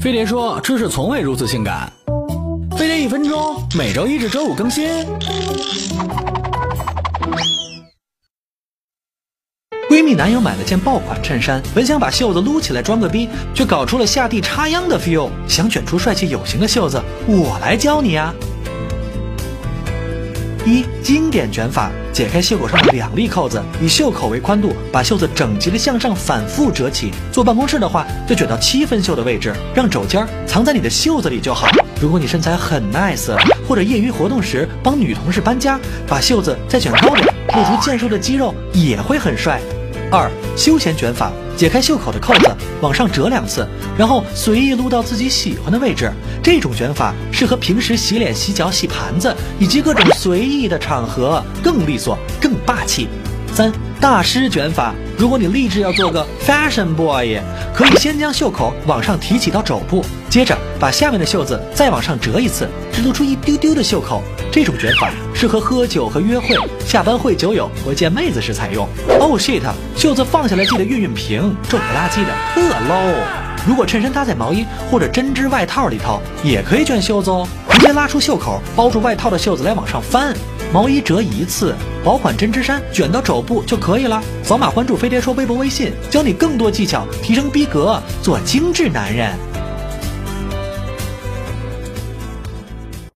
飞碟说：“知识从未如此性感。”飞碟一分钟，每周一至周五更新。闺蜜男友买了件爆款衬衫，本想把袖子撸起来装个逼，却搞出了下地插秧的 feel。想卷出帅气有型的袖子，我来教你啊！一经典卷法，解开袖口上的两粒扣子，以袖口为宽度，把袖子整齐的向上反复折起。坐办公室的话，就卷到七分袖的位置，让肘尖藏在你的袖子里就好。如果你身材很 nice，或者业余活动时帮女同事搬家，把袖子再卷高点，露出健硕的肌肉，也会很帅。二休闲卷法，解开袖口的扣子，往上折两次，然后随意撸到自己喜欢的位置。这种卷法适合平时洗脸、洗脚、洗盘子以及各种随意的场合，更利索、更霸气。三大师卷法，如果你立志要做个 fashion boy，可以先将袖口往上提起到肘部，接着把下面的袖子再往上折一次，只露出一丢丢的袖口。这种卷法适合喝酒和约会、下班会酒友或见妹子时采用。Oh shit，袖子放下来记得熨熨平，皱不拉几的特 low。如果衬衫搭在毛衣或者针织外套里头，也可以卷袖子哦，直接拉出袖口，包住外套的袖子来往上翻。毛衣折一次，薄款针织衫卷到肘部就可以了。扫码关注飞碟说微博微信，教你更多技巧，提升逼格，做精致男人。